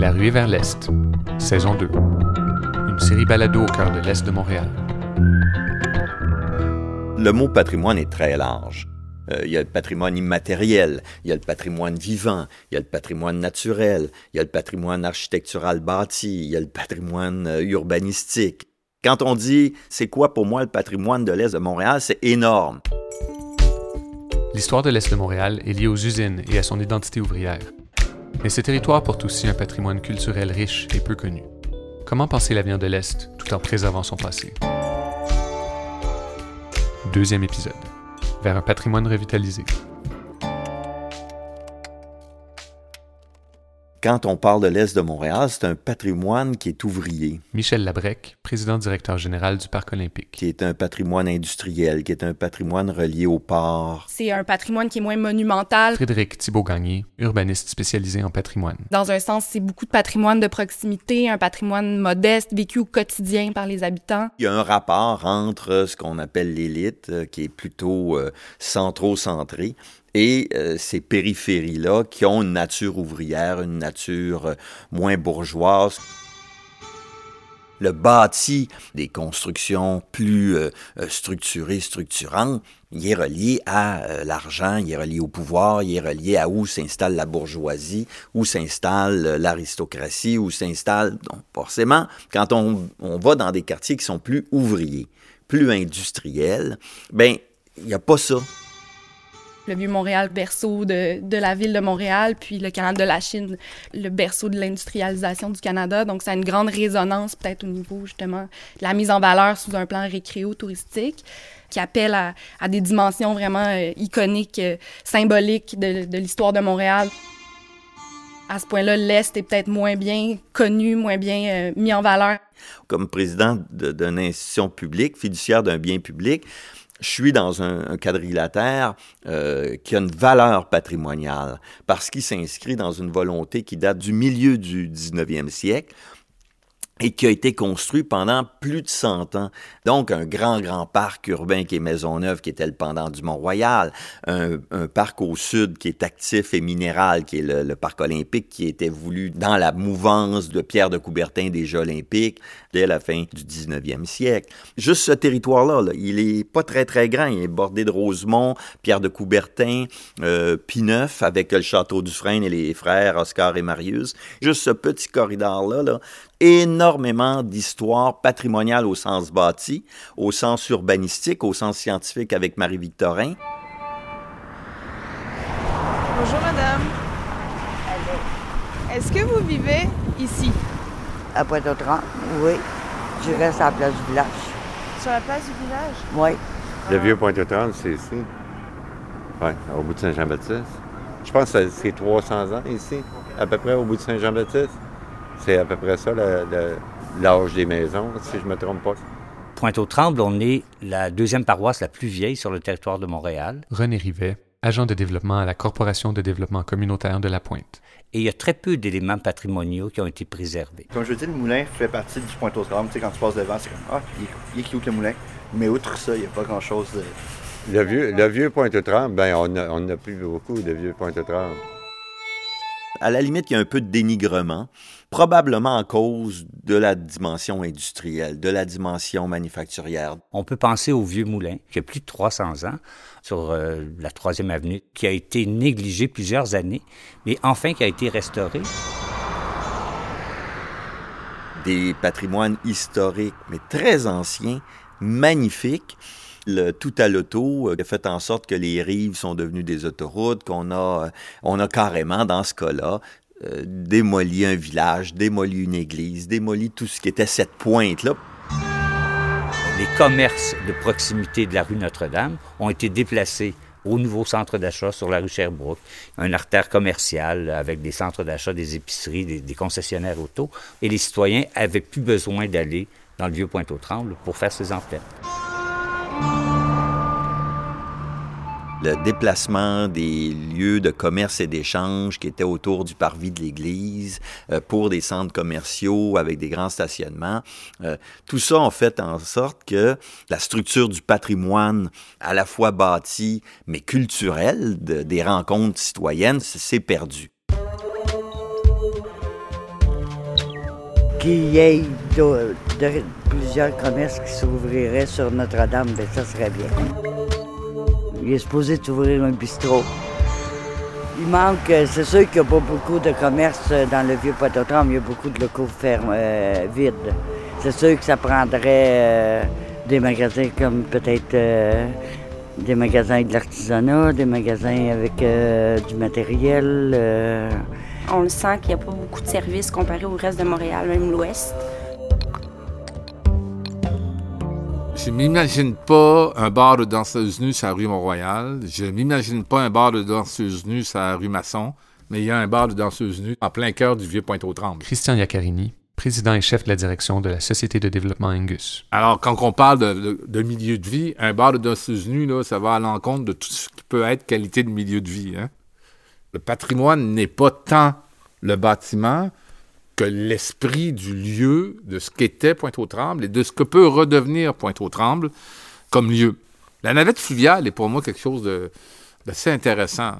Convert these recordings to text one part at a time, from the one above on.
La ruée vers l'Est, saison 2. Une série balado au cœur de l'Est de Montréal. Le mot patrimoine est très large. Euh, il y a le patrimoine immatériel, il y a le patrimoine vivant, il y a le patrimoine naturel, il y a le patrimoine architectural bâti, il y a le patrimoine euh, urbanistique. Quand on dit c'est quoi pour moi le patrimoine de l'Est de Montréal, c'est énorme. L'histoire de l'Est de Montréal est liée aux usines et à son identité ouvrière. Mais ce territoire porte aussi un patrimoine culturel riche et peu connu. Comment penser l'avenir de l'Est tout en préservant son passé? Deuxième épisode. Vers un patrimoine revitalisé. Quand on parle de l'Est de Montréal, c'est un patrimoine qui est ouvrier. Michel Labrec, président-directeur général du Parc olympique. Qui est un patrimoine industriel, qui est un patrimoine relié au port. C'est un patrimoine qui est moins monumental. Frédéric Thibault-Gagné, urbaniste spécialisé en patrimoine. Dans un sens, c'est beaucoup de patrimoine de proximité, un patrimoine modeste, vécu au quotidien par les habitants. Il y a un rapport entre ce qu'on appelle l'élite, euh, qui est plutôt euh, centro-centré, et euh, ces périphéries-là qui ont une nature ouvrière, une nature euh, moins bourgeoise. Le bâti des constructions plus euh, structurées, structurantes, il est relié à l'argent, il est relié au pouvoir, il est relié à où s'installe la bourgeoisie, où s'installe l'aristocratie, où s'installe... Donc forcément, quand on, on va dans des quartiers qui sont plus ouvriers, plus industriels, ben il n'y a pas ça le Vieux-Montréal, berceau de, de, la ville de Montréal, puis le canal de la Chine, le berceau de l'industrialisation du Canada. Donc, ça a une grande résonance peut-être au niveau justement de la mise en valeur sous un plan récréo-touristique qui appelle à, à, des dimensions vraiment euh, iconiques, euh, symboliques de, de l'histoire de Montréal. À ce point-là, l'Est est peut-être moins bien connu, moins bien euh, mis en valeur. Comme président d'une institution publique, fiduciaire d'un bien public, je suis dans un, quadrilatère euh, qui a une valeur patrimoniale parce qu'il s'inscrit dans une volonté qui date du milieu du 19e siècle et qui a été construit pendant plus de 100 ans. Donc, un grand, grand parc urbain qui est Maisonneuve, qui était le pendant du Mont-Royal, un, un, parc au sud qui est actif et minéral, qui est le, le, parc olympique, qui était voulu dans la mouvance de Pierre de Coubertin des Jeux olympiques dès la fin du 19e siècle. Juste ce territoire-là, là, il est pas très, très grand. Il est bordé de Rosemont, Pierre de Coubertin, euh, Pineuf, avec le château du Frein et les frères Oscar et Marius. Juste ce petit corridor-là, là, énormément d'histoire patrimoniale au sens bâti, au sens urbanistique, au sens scientifique avec Marie-Victorin. Bonjour madame. Est-ce que vous vivez ici? À Pointe-aux-Trembles, oui. Je reste à la place du village. Sur la place du village? Oui. Le vieux Pointe-aux-Trembles, c'est ici. Oui, au bout de Saint-Jean-Baptiste. Je pense que c'est 300 ans ici, à peu près au bout de Saint-Jean-Baptiste. C'est à peu près ça l'âge des maisons, si je ne me trompe pas. Pointe-aux-Trembles, on est la deuxième paroisse la plus vieille sur le territoire de Montréal. René Rivet, agent de développement à la Corporation de développement communautaire de la Pointe. Et il y a très peu d'éléments patrimoniaux qui ont été préservés. Comme je dis, le moulin fait partie du Pointe-aux-Trembles. Tu sais, quand tu passes devant, c'est comme Ah, il est, cute le moulin. Mais outre ça, il n'y a pas grand-chose de. Le vieux, le vieux Pointe-aux-Trembles, ben, on n'a on a plus beaucoup de vieux Pointe-aux-Trembles. À la limite, il y a un peu de dénigrement, probablement en cause de la dimension industrielle, de la dimension manufacturière. On peut penser au vieux moulin, qui a plus de 300 ans, sur euh, la troisième avenue, qui a été négligé plusieurs années, mais enfin qui a été restauré. Des patrimoines historiques, mais très anciens, magnifiques le tout à l'auto a fait en sorte que les rives sont devenues des autoroutes, qu'on a, on a carrément, dans ce cas-là, euh, démoli un village, démoli une église, démoli tout ce qui était cette pointe-là. Les commerces de proximité de la rue Notre-Dame ont été déplacés au nouveau centre d'achat sur la rue Sherbrooke, un artère commercial avec des centres d'achat, des épiceries, des, des, concessionnaires auto, et les citoyens avaient plus besoin d'aller dans le vieux Pointe-aux-Trembles pour faire ces emplettes le déplacement des lieux de commerce et d'échange qui étaient autour du parvis de l'église euh, pour des centres commerciaux avec des grands stationnements. Euh, tout ça a fait en sorte que la structure du patrimoine, à la fois bâti mais culturel, de, des rencontres citoyennes, s'est perdue. qu'il y ait plusieurs commerces qui s'ouvriraient sur Notre-Dame, ben ça serait bien. Il est supposé d'ouvrir un bistrot. Il manque, euh, c'est sûr qu'il n'y a pas beaucoup de commerces euh, dans le vieux Pointe-aux-Trembles, il y a beaucoup de locaux fermes, euh, vides. C'est sûr que ça prendrait des magasins comme peut-être des magasins avec de l'artisanat, des magasins avec du matériel. On le sent qu'il n'y a pas beaucoup de services comparé au reste de Montréal, même l'Ouest. Je m'imagine pas un bar de danseuses nues sur la rue Mont-Royal. Je m'imagine pas un bar de danseuses nues sur la rue Masson. Mais il y a un bar de danseuses nues en plein cœur du vieux Pointe-aux-Trembles. Christian Iaccarini, président et chef de la direction de la Société de développement Angus. Alors, quand on parle de, de- de milieu de vie, un bar de danseuses nues, là, ça va à l'encontre de tout ce qui peut être qualité de milieu de vie. hein. Le patrimoine n'est pas tant le bâtiment que l'esprit du lieu, de ce qu'était Pointe-aux-Trembles et de ce que peut redevenir Pointe-aux-Trembles comme lieu. La navette fluviale est pour moi quelque chose d'assez intéressant.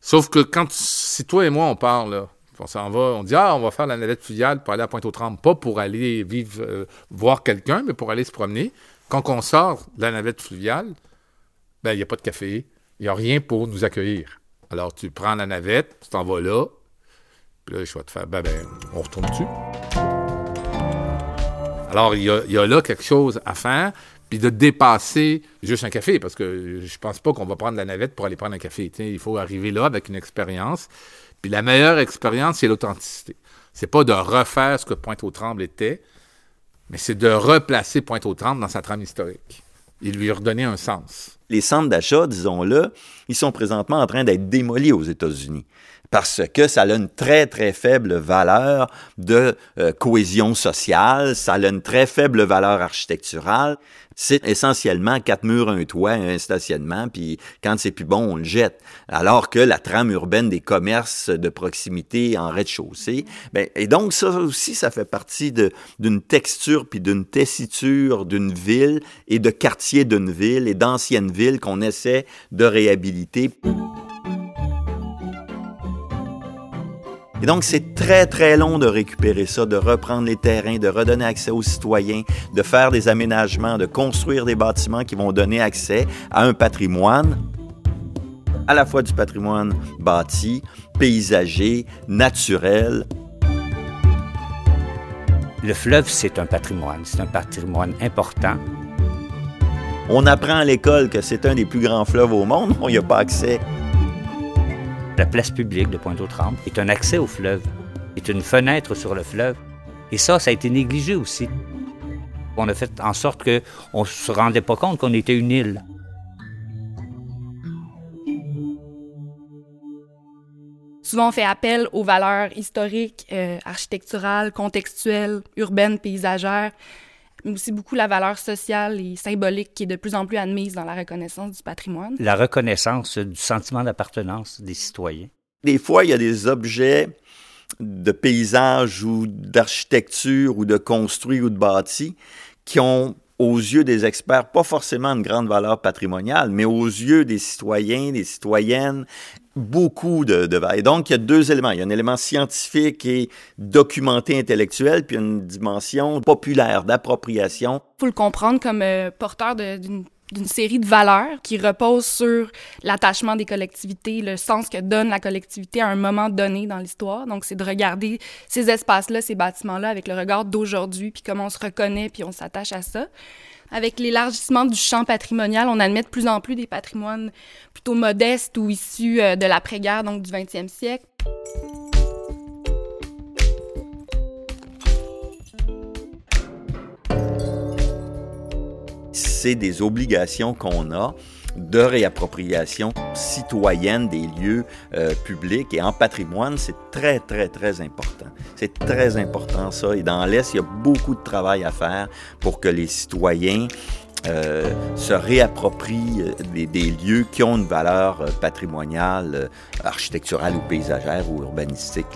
Sauf que quand si toi et moi on parle, on s'en va, on dit ah on va faire la navette fluviale pour aller à Pointe-aux-Trembles, pas pour aller vivre, euh, voir quelqu'un, mais pour aller se promener. Quand on sort de la navette fluviale, ben il n'y a pas de café, il n'y a rien pour nous accueillir. Alors tu prends la navette, tu t'en vas là, puis là je vais te faire ben ben on retourne dessus. Alors, il y, a, là quelque chose à faire, puis de dépasser juste un café, parce que je pense pas qu'on va prendre la navette pour aller prendre un café. Il faut arriver là avec une expérience. Puis la meilleure expérience, c'est l'authenticité. C'est pas de refaire ce que Pointe-aux-Trembles était, mais c'est de replacer Pointe-aux-Trembles dans sa trame historique et lui redonner un sens. Les centres d'achat, disons-le, ils sont présentement en train d'être démolis aux États-Unis parce que ça a une très, très faible valeur de euh, cohésion sociale, ça a une très faible valeur architecturale. C'est essentiellement quatre murs, un toit, un stationnement, puis quand c'est plus bon, on le jette. Alors que la trame urbaine des commerces de proximité en rez-de-chaussée, ben, et donc ça aussi, ça fait partie d'une texture puis d'une tessiture d'une ville et de quartiers d'une ville et d'anciennes villes qu'on essaie de réhabiliter. Et donc, c'est très, très long de récupérer ça, de reprendre les terrains, de redonner accès aux citoyens, de faire des aménagements, de construire des bâtiments qui vont donner accès à un patrimoine, à la fois du patrimoine bâti, paysager, naturel. Le fleuve, c'est un patrimoine. C'est un patrimoine important. On apprend à l'école que c'est un des plus grands fleuves au monde, on n'y a pas accès. La place publique de Pointe-aux-Trembles est un accès au fleuve, est une fenêtre sur le fleuve. Et ça, ça a été négligé aussi. On a fait en sorte qu'on ne se rendait pas compte qu'on était une île. Souvent, on fait appel aux valeurs historiques, euh, architecturales, contextuelles, urbaines, paysagères, mais aussi beaucoup la valeur sociale et symbolique qui est de plus en plus admise dans la reconnaissance du patrimoine. La reconnaissance du sentiment d'appartenance des citoyens. Des fois, il y a des objets de paysage ou d'architecture ou de construit ou de bâti qui ont, aux yeux des experts, pas forcément une grande valeur patrimoniale, mais aux yeux des citoyens, des citoyennes, beaucoup de, de. Et donc, il y a deux éléments. Il y a un élément scientifique et documenté intellectuel, puis une dimension populaire, d'appropriation. faut le comprendre comme euh, porteur d'une d'une série de valeurs qui reposent sur l'attachement des collectivités, le sens que donne la collectivité à un moment donné dans l'histoire. Donc, c'est de regarder ces espaces-là, ces bâtiments-là avec le regard d'aujourd'hui, puis comment on se reconnaît, puis on s'attache à ça. Avec l'élargissement du champ patrimonial, on admet de plus en plus des patrimoines plutôt modestes ou issus euh, de l'après-guerre, donc du 20e siècle. c'est des obligations qu'on a de réappropriation citoyenne des lieux euh, publics et en patrimoine, c'est très, très, très important. C'est très important ça. Et dans l'Est, il y a beaucoup de travail à faire pour que les citoyens euh, se réapproprient euh, des, lieux qui ont une valeur patrimoniale, architecturale ou paysagère ou urbanistique.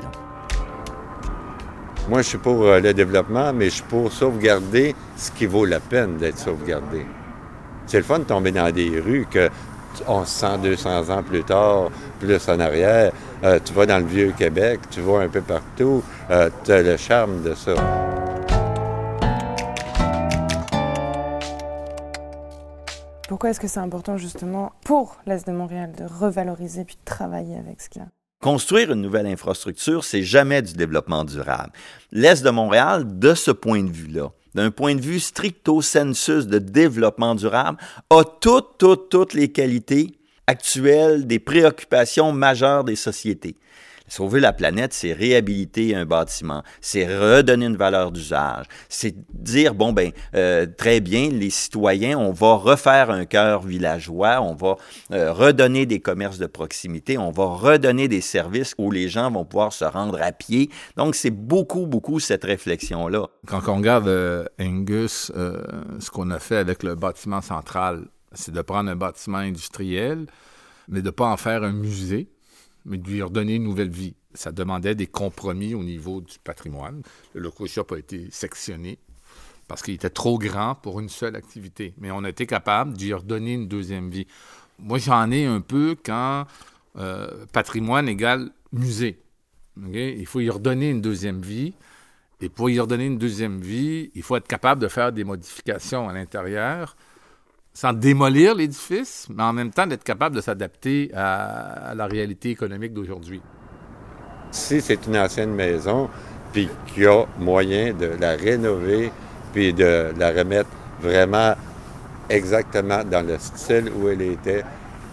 Moi, je suis pour le développement, mais je suis pour sauvegarder ce qui vaut la peine d'être sauvegardé. C'est le fun de tomber dans des rues que on 100, 200 ans plus tard, plus en arrière, Euh, tu vas dans le vieux Québec, tu vas un peu partout, euh, tu as le charme de ça. Pourquoi est-ce que c'est important justement pour l'Est de Montréal de revaloriser puis de travailler avec ce qu'il a? Construire une nouvelle infrastructure, c'est jamais du développement durable. L'Est de Montréal, de ce point de vue-là, d'un point de vue stricto sensus de développement durable, a toutes, toutes, toutes les qualités actuelles des préoccupations majeures des sociétés. Sauver la planète, c'est réhabiliter un bâtiment, c'est redonner une valeur d'usage, c'est dire, bon, ben, euh, très bien, les citoyens, on va refaire un cœur villageois, on va euh, redonner des commerces de proximité, on va redonner des services où les gens vont pouvoir se rendre à pied. Donc, c'est beaucoup, beaucoup cette réflexion-là. Quand on regarde euh, Angus, ce qu'on a fait avec le bâtiment central, c'est de prendre un bâtiment industriel, mais de ne pas en faire un musée mais de lui redonner une nouvelle vie. Ça demandait des compromis au niveau du patrimoine. Le local shop a été sectionné parce qu'il était trop grand pour une seule activité. Mais on a été capable d'y redonner une deuxième vie. Moi, j'en ai un peu quand euh, patrimoine égale musée. Il faut y redonner une deuxième vie. Et pour y redonner une deuxième vie, il faut être capable de faire des modifications à l'intérieur sans démolir l'édifice, mais en même temps d'être capable de s'adapter à, la réalité économique d'aujourd'hui. Si c'est une ancienne maison, puis qu'il y a moyen de la rénover, puis de la remettre vraiment exactement dans le style où elle était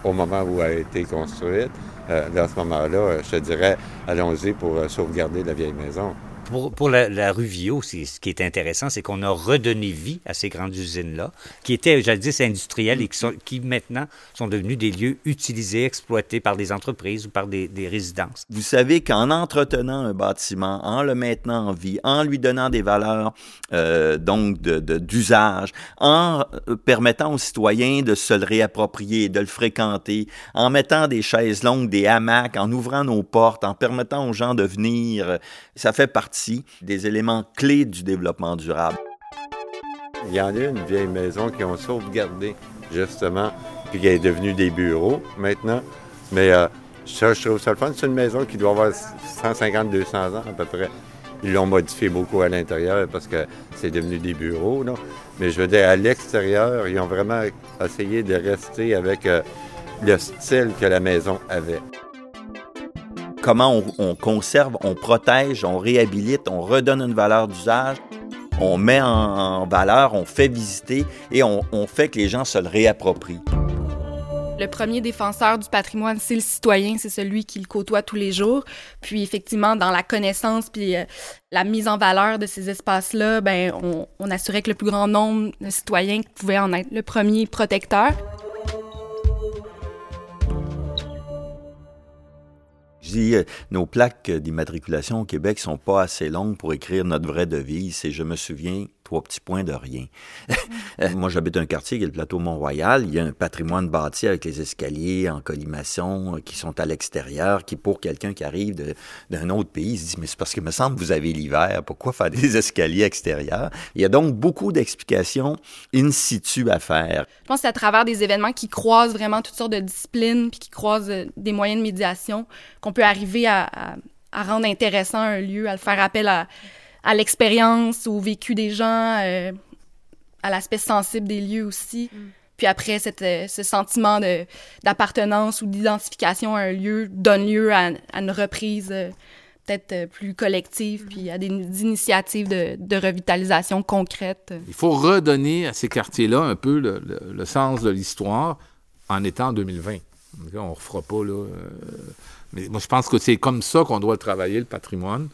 au moment où elle a été construite, euh, dans ce moment-là, je te dirais, allons-y pour euh, sauvegarder la vieille maison. Pour, la, rue Viau, ce qui est intéressant, c'est qu'on a redonné vie à ces grandes usines-là, qui étaient jadis industrielles et qui, sont, qui maintenant sont devenues des lieux utilisés, exploités par des entreprises ou par des, résidences. Vous savez qu'en entretenant un bâtiment, en le maintenant en vie, en lui donnant des valeurs euh, donc d'usage, de, en euh, permettant aux citoyens de se le réapproprier, de le fréquenter, en mettant des chaises longues, des hamacs, en ouvrant nos portes, en permettant aux gens de venir, ça fait partie des éléments clés du développement durable. Il y en a une vieille maison qui ont sauvegardé, justement, puis qui est devenue des bureaux maintenant. Mais euh, je trouve ça le fun. C'est une maison qui doit avoir 150-200 ans à peu près. Ils l'ont modifié beaucoup à l'intérieur parce que c'est devenu des bureaux. Mais je veux dire, à l'extérieur, ils ont vraiment essayé de rester avec euh, le style que la maison avait comment on, conserve, on protège, on réhabilite, on redonne une valeur d'usage, on met en, valeur, on fait visiter et on, fait que les gens se le réapproprient. Le premier défenseur du patrimoine, c'est le citoyen, c'est celui qui le côtoie tous les jours. Puis effectivement, dans la connaissance puis euh, la mise en valeur de ces espaces-là, ben on, on assurait que le plus grand nombre de citoyens pouvait en être le premier protecteur. Je dis, euh, nos plaques d'immatriculation au Québec sont pas assez longues pour écrire notre vraie devise. Et je me souviens trois petits points de rien. Moi, j'habite un quartier qui est le plateau Mont-Royal. Il y a un patrimoine bâti avec les escaliers en colimaçon euh, qui sont à l'extérieur, qui, pour quelqu'un qui arrive d'un autre pays, se dit, mais c'est parce que me semble que vous avez l'hiver, pourquoi faire des escaliers extérieurs? Il y a donc beaucoup d'explications in situ à faire. Je pense que c'est à travers des événements qui croisent vraiment toutes sortes de disciplines, puis qui croisent euh, des moyens de médiation, qu'on peut arriver à, à rendre intéressant un lieu, à le faire appel à à l'expérience, au vécu des gens, euh, à l'aspect sensible des lieux aussi. Mm. Puis après, cette, euh, ce sentiment d'appartenance ou d'identification à un lieu donne lieu à, une reprise euh, peut-être plus collective, mm. puis à des, initiatives de, de, revitalisation concrètes. Il faut redonner à ces quartiers-là un peu le, le, sens de l'histoire en étant en 2020. On ne refera pas, là. mais moi, je pense que c'est comme ça qu'on doit travailler le patrimoine.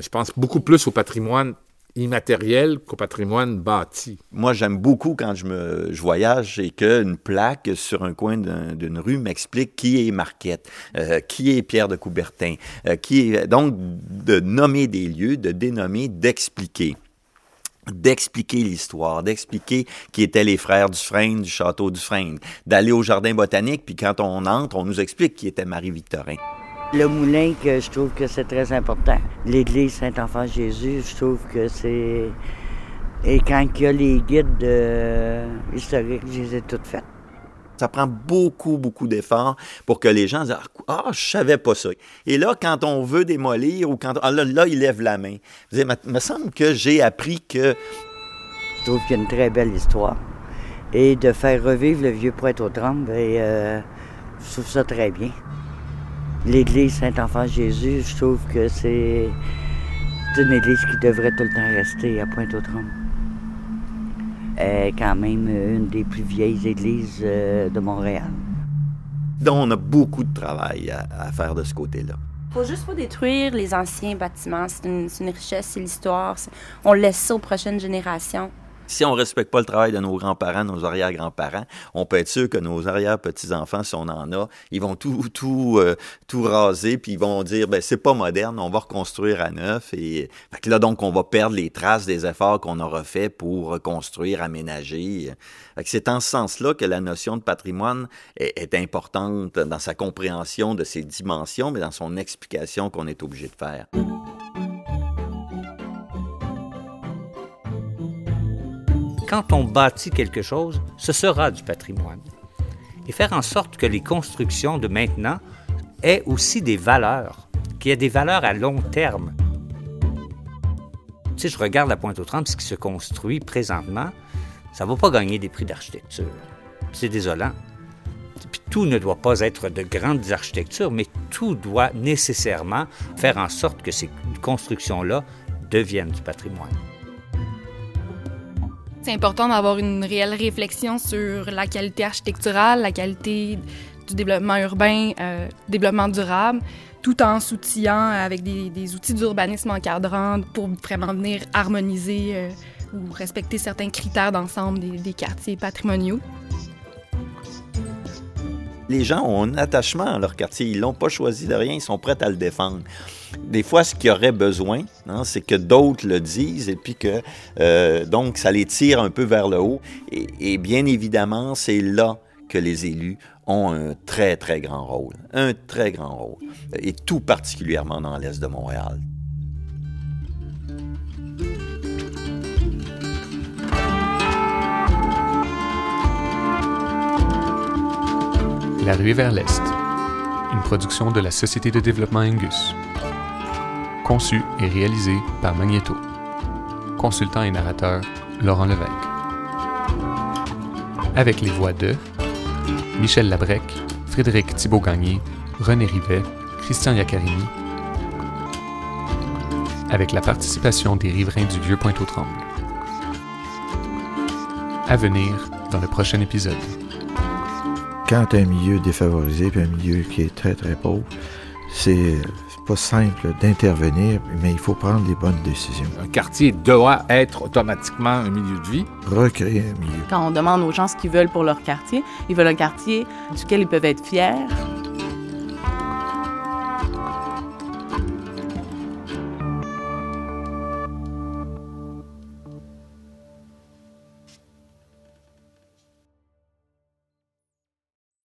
Je pense beaucoup plus au patrimoine immatériel qu'au patrimoine bâti. Moi, j'aime beaucoup quand je, me, je voyage et qu'une plaque sur un coin d'une rue m'explique qui est Marquette, euh, qui est Pierre de Coubertin, euh, qui est donc de nommer des lieux, de dénommer, d'expliquer d'expliquer l'histoire, d'expliquer qui étaient les frères Dufresne du château Dufresne, d'aller au jardin botanique, puis quand on entre, on nous explique qui était Marie-Victorin. Le moulin, que je trouve que c'est très important. L'église Saint-Enfant-Jésus, je trouve que c'est... Et quand il y a les guides historiques, je les ai toutes faites. Ça prend beaucoup, beaucoup d'efforts pour que les gens disent Ah, je savais pas ça. Et là, quand on veut démolir ou quand. Ah, là, là, il lève la main. Il me semble que j'ai appris que. Je trouve qu'il y a une très belle histoire. Et de faire revivre le vieux poète au tremble, et, euh, je trouve ça très bien. L'église Saint-Enfant Jésus, je trouve que c'est une église qui devrait tout le temps rester à Pointe-aux-Trembles. Quand même une des plus vieilles églises euh, de Montréal. Donc, on a beaucoup de travail à, faire de ce côté-là. faut juste pas détruire les anciens bâtiments. C'est une, une, richesse, c'est l'histoire. On laisse ça aux prochaines générations. Si on respecte pas le travail de nos grands-parents, nos arrière-grands-parents, on peut être sûr que nos arrière-petits-enfants, si on en a, ils vont tout tout euh, tout raser puis ils vont dire ben c'est pas moderne, on va reconstruire à neuf et fait là donc on va perdre les traces des efforts qu'on aura fait pour reconstruire, aménager. C'est en ce sens-là que la notion de patrimoine est, est importante dans sa compréhension de ses dimensions, mais dans son explication qu'on est obligé de faire. Quand on bâtit quelque chose, ce sera du patrimoine. Et faire en sorte que les constructions de maintenant aient aussi des valeurs, qu'il y ait des valeurs à long terme. Sais, je regarde la Pointe-aux-Trembles, ce qui se construit présentement, ça ne va pas gagner des prix d'architecture. C'est désolant. Puis tout ne doit pas être de grandes architectures, mais tout doit nécessairement faire en sorte que ces constructions-là deviennent du patrimoine. C'est important d'avoir une réelle réflexion sur la qualité architecturale, la qualité du développement urbain, euh, développement durable, tout en s'outillant avec des, outils d'urbanisme encadrant pour vraiment venir harmoniser euh, ou respecter certains critères d'ensemble des, des quartiers patrimoniaux les gens ont un attachement à leur quartier. Ils l'ont pas choisi de rien, ils sont prêts à le défendre. Des fois, ce qu'il y aurait besoin, hein, c'est que d'autres le disent et puis que euh, donc ça les tire un peu vers le haut. Et, et bien évidemment, c'est là que les élus ont un très, très grand rôle. Un très grand rôle. Et tout particulièrement dans l'Est de Montréal. La rue vers l'Est, une production de la Société de développement Angus. Conçu et réalisé par Magneto. Consultant et narrateur, Laurent Levesque. Avec les voix de Michel Labrec, Frédéric Thibault-Gagné, René Rivet, Christian Iaccarini. Avec la participation des riverains du Vieux Pointe-aux-Trembles. À venir dans le prochain épisode quand tu as un milieu défavorisé puis un milieu qui est très très pauvre, c'est pas simple d'intervenir, mais il faut prendre les bonnes décisions. Un quartier doit être automatiquement un milieu de vie. Recréer un milieu. Quand on demande aux gens ce qu'ils veulent pour leur quartier, ils veulent un quartier duquel ils peuvent être fiers,